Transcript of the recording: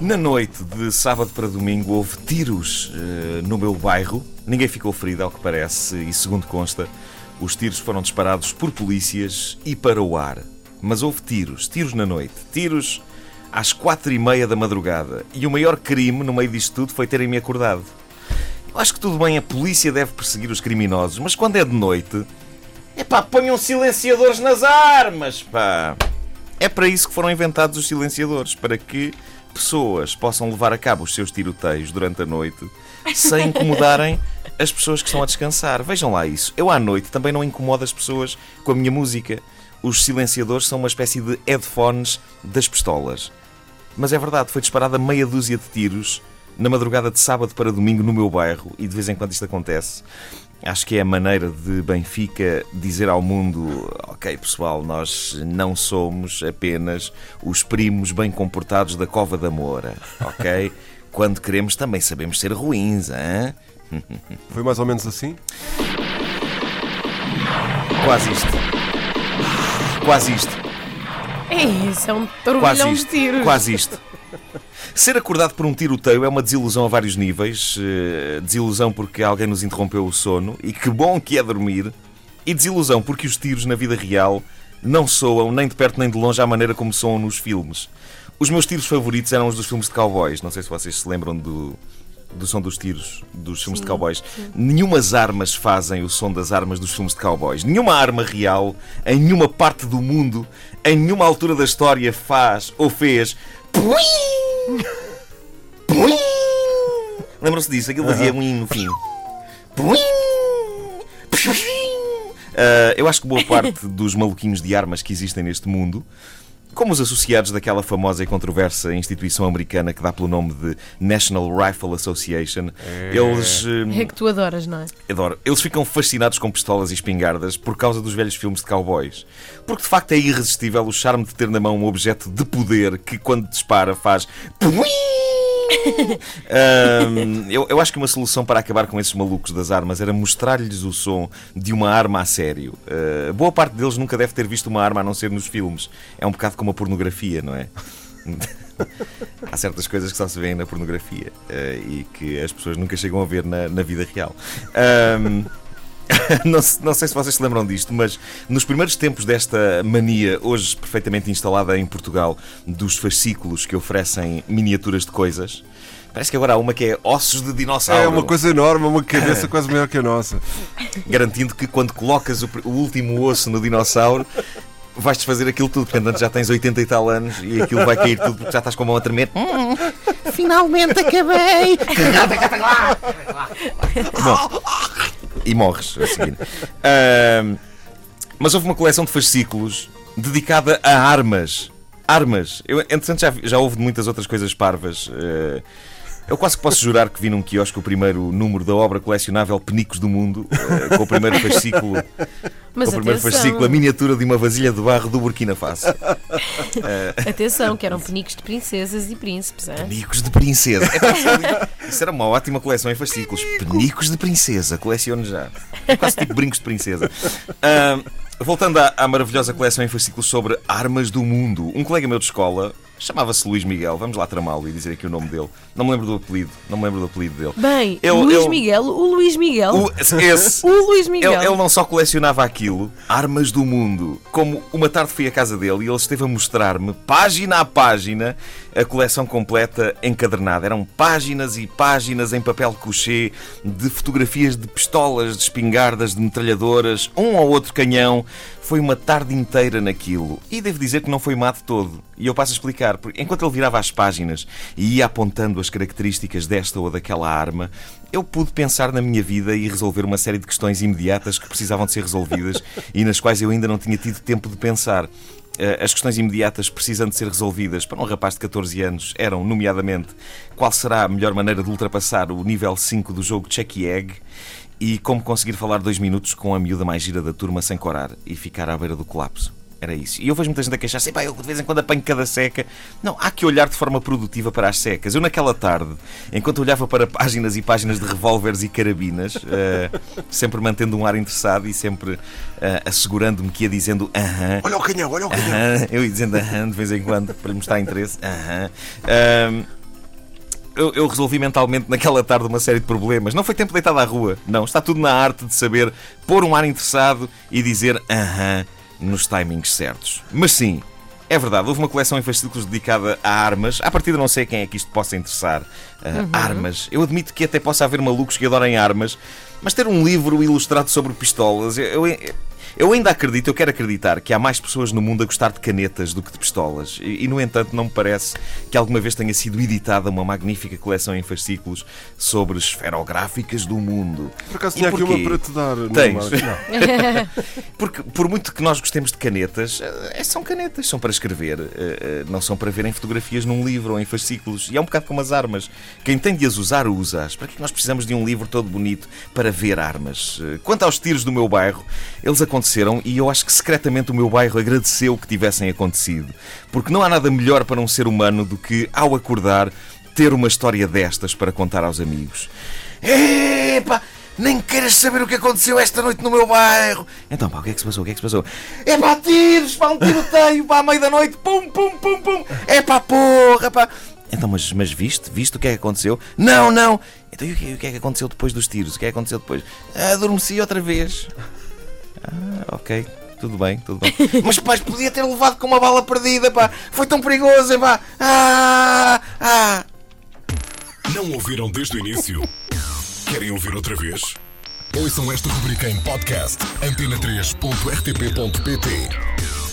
Na noite de sábado para domingo houve tiros uh, no meu bairro. Ninguém ficou ferido, ao que parece, e segundo consta, os tiros foram disparados por polícias e para o ar. Mas houve tiros, tiros na noite, tiros às quatro e meia da madrugada. E o maior crime no meio disto tudo foi terem-me acordado. Eu acho que tudo bem, a polícia deve perseguir os criminosos, mas quando é de noite, é pá, ponham silenciadores nas armas, pá. É para isso que foram inventados os silenciadores, para que pessoas possam levar a cabo os seus tiroteios durante a noite sem incomodarem as pessoas que estão a descansar. Vejam lá isso. Eu à noite também não incomodo as pessoas com a minha música. Os silenciadores são uma espécie de headphones das pistolas. Mas é verdade, foi disparada meia dúzia de tiros na madrugada de sábado para domingo no meu bairro e de vez em quando isto acontece. Acho que é a maneira de Benfica dizer ao mundo: ok, pessoal, nós não somos apenas os primos bem comportados da Cova da Moura, ok? Quando queremos também sabemos ser ruins, hein? Foi mais ou menos assim? Quase isto. Quase isto. É isso, é um turbilhão de tiros. Quase isto. Ser acordado por um tiroteio é uma desilusão a vários níveis. Eh, desilusão porque alguém nos interrompeu o sono e que bom que é dormir. E desilusão porque os tiros na vida real não soam nem de perto nem de longe à maneira como soam nos filmes. Os meus tiros favoritos eram os dos filmes de cowboys. Não sei se vocês se lembram do, do som dos tiros dos filmes sim, de cowboys. Sim. Nenhumas armas fazem o som das armas dos filmes de cowboys. Nenhuma arma real, em nenhuma parte do mundo, em nenhuma altura da história faz ou fez. Lembram-se disso? Aquilo fazia um no fim. Uh, eu acho que boa parte dos maluquinhos de armas que existem neste mundo como os associados daquela famosa e controversa instituição americana que dá pelo nome de National Rifle Association, é. eles. É que tu adoras, não é? Adoro. Eles ficam fascinados com pistolas e espingardas por causa dos velhos filmes de cowboys. Porque de facto é irresistível o charme de ter na mão um objeto de poder que, quando dispara, faz um, eu, eu, acho que uma solução para acabar com esses malucos das armas era mostrar-lhes o som de uma arma a sério. Uh, boa parte deles nunca deve ter visto uma arma a não ser nos filmes. É um bocado como a pornografia, não é? Há certas coisas que só se vêem na pornografia uh, e que as pessoas nunca chegam a ver na, na vida real. Um, não, não, sei se vocês se lembram disto, mas nos primeiros tempos desta mania, hoje perfeitamente instalada em Portugal, dos fascículos que oferecem miniaturas de coisas. Parece que agora há uma que é ossos de dinossauro. É uma coisa enorme, uma cabeça quase maior que a nossa. Garantindo que quando colocas o, o último osso no dinossauro, vais desfazer aquilo tudo. Portanto, já tens 80 e tal anos e aquilo vai cair tudo porque já estás com a mão a tremer. Hum, finalmente acabei! Bom, e morres a seguir. Uh, mas houve uma coleção de fascículos dedicada a armas. Armas. Eu, entretanto, já, já houve muitas outras coisas parvas. Uh, eu quase que posso jurar que vi num quiosque o primeiro número da obra colecionável Penicos do Mundo, uh, com o primeiro fascículo. Mas com o primeiro fascículo, a miniatura de uma vasilha de barro do Burkina Faso. Atenção, que eram penicos de princesas e príncipes. É? Penicos de princesa. É, isso era uma ótima coleção em fascículos. Penicos de princesa, coleciono já. É quase tipo brincos de princesa. Uh, voltando à, à maravilhosa coleção em fascículos sobre armas do mundo, um colega meu de escola Chamava-se Luís Miguel, vamos lá tramá-lo e dizer aqui o nome dele. Não me lembro do apelido, não me lembro do apelido dele. Bem, eu, Luís eu, Miguel, o Luís Miguel. O, esse, o Luís Miguel. Ele, ele, não só colecionava aquilo, armas do mundo, como uma tarde fui à casa dele e ele esteve a mostrar-me, página a página, a coleção completa encadernada. Eram páginas e páginas em papel couché de fotografias de pistolas, de espingardas, de metralhadoras, um ou outro canhão. Foi uma tarde inteira naquilo. E devo dizer que não foi má de todo. E eu passo a explicar. Porque enquanto ele virava as páginas e ia apontando as características desta ou daquela arma, eu pude pensar na minha vida e resolver uma série de questões imediatas que precisavam de ser resolvidas e nas quais eu ainda não tinha tido tempo de pensar. Eh, as questões imediatas precisando de ser resolvidas para um rapaz de 14 anos eram, nomeadamente, qual será a melhor maneira de ultrapassar o nível 5 do jogo Check Egg e como conseguir falar dois minutos com a miúda mais gira da turma sem corar e ficar à beira do colapso. Era isso. E eu vejo muita gente a queixar-se, "Epá, eu de vez em quando apanho cada seca. Não, há que olhar de forma produtiva para as secas. Eu, naquela tarde, enquanto olhava para páginas e páginas de revólveres e carabinas, eh, sempre mantendo um ar interessado e sempre eh, assegurando-me que ia dizendo aham. Olha o canhão, olha o canhão. Aham, eu ia dizendo aham de vez em quando para lhe mostrar interesse. Aham. Eu, eu resolvi mentalmente naquela tarde uma série de problemas. Não foi tempo deitado à rua. Não, está tudo na arte de saber pôr um ar interessado e dizer aham nos timings certos. Mas sim, é verdade, houve uma coleção em fascículos dedicada a armas. A partir de não sei quem é que isto possa interessar. Ah, Armas. Eu admito que até possa haver malucos que adorem armas, mas ter um livro ilustrado sobre pistolas, eu, eu, eu ainda acredito, eu quero acreditar que há mais pessoas no mundo a gostar de canetas do que de pistolas. E, e, no entanto, não me parece que alguma vez tenha sido editada uma magnífica coleção em fascículos sobre esferográficas do mundo. Por acaso tinha aqui uma para te dar. Tens. Não. Porque, por muito que nós gostemos de canetas, eh, são canetas, são para escrever, eh, eh, não são para verem fotografias num livro ou em fascículos. E é um bocado como as armas. Quem tem de as usar, usa-as. Para que nós precisamos de um livro todo bonito para ver armas? Eh, Quanto aos tiros do meu bairro, eles aconteceram e eu acho que secretamente o meu bairro agradeceu que tivessem acontecido. Porque não há nada melhor para um ser humano do que, ao acordar, ter uma história destas para contar aos amigos. Epá! Nem queiras saber o que aconteceu esta noite no meu bairro. Então, pá, o que é que se passou? O que é que se passou? É pá, tiros, pá, um tiroteio, pá, à meia da noite, pum, pum, pum, pum. É pá, porra, pá. Então, mas, mas viste? Viste o que é que aconteceu? Não, não. Então, e o que, o que é que aconteceu depois dos tiros? O que é que aconteceu depois? Adormeci outra vez. Ah, ok. Tudo bem, tudo bem. Mas, pá, podia ter levado com uma bala perdida, pá. Foi tão perigoso, pá. Ah, ah. Não ouviram desde o início? Querem ouvir outra vez? Ouçam esta rubrica em podcast: antena3.rtp.pt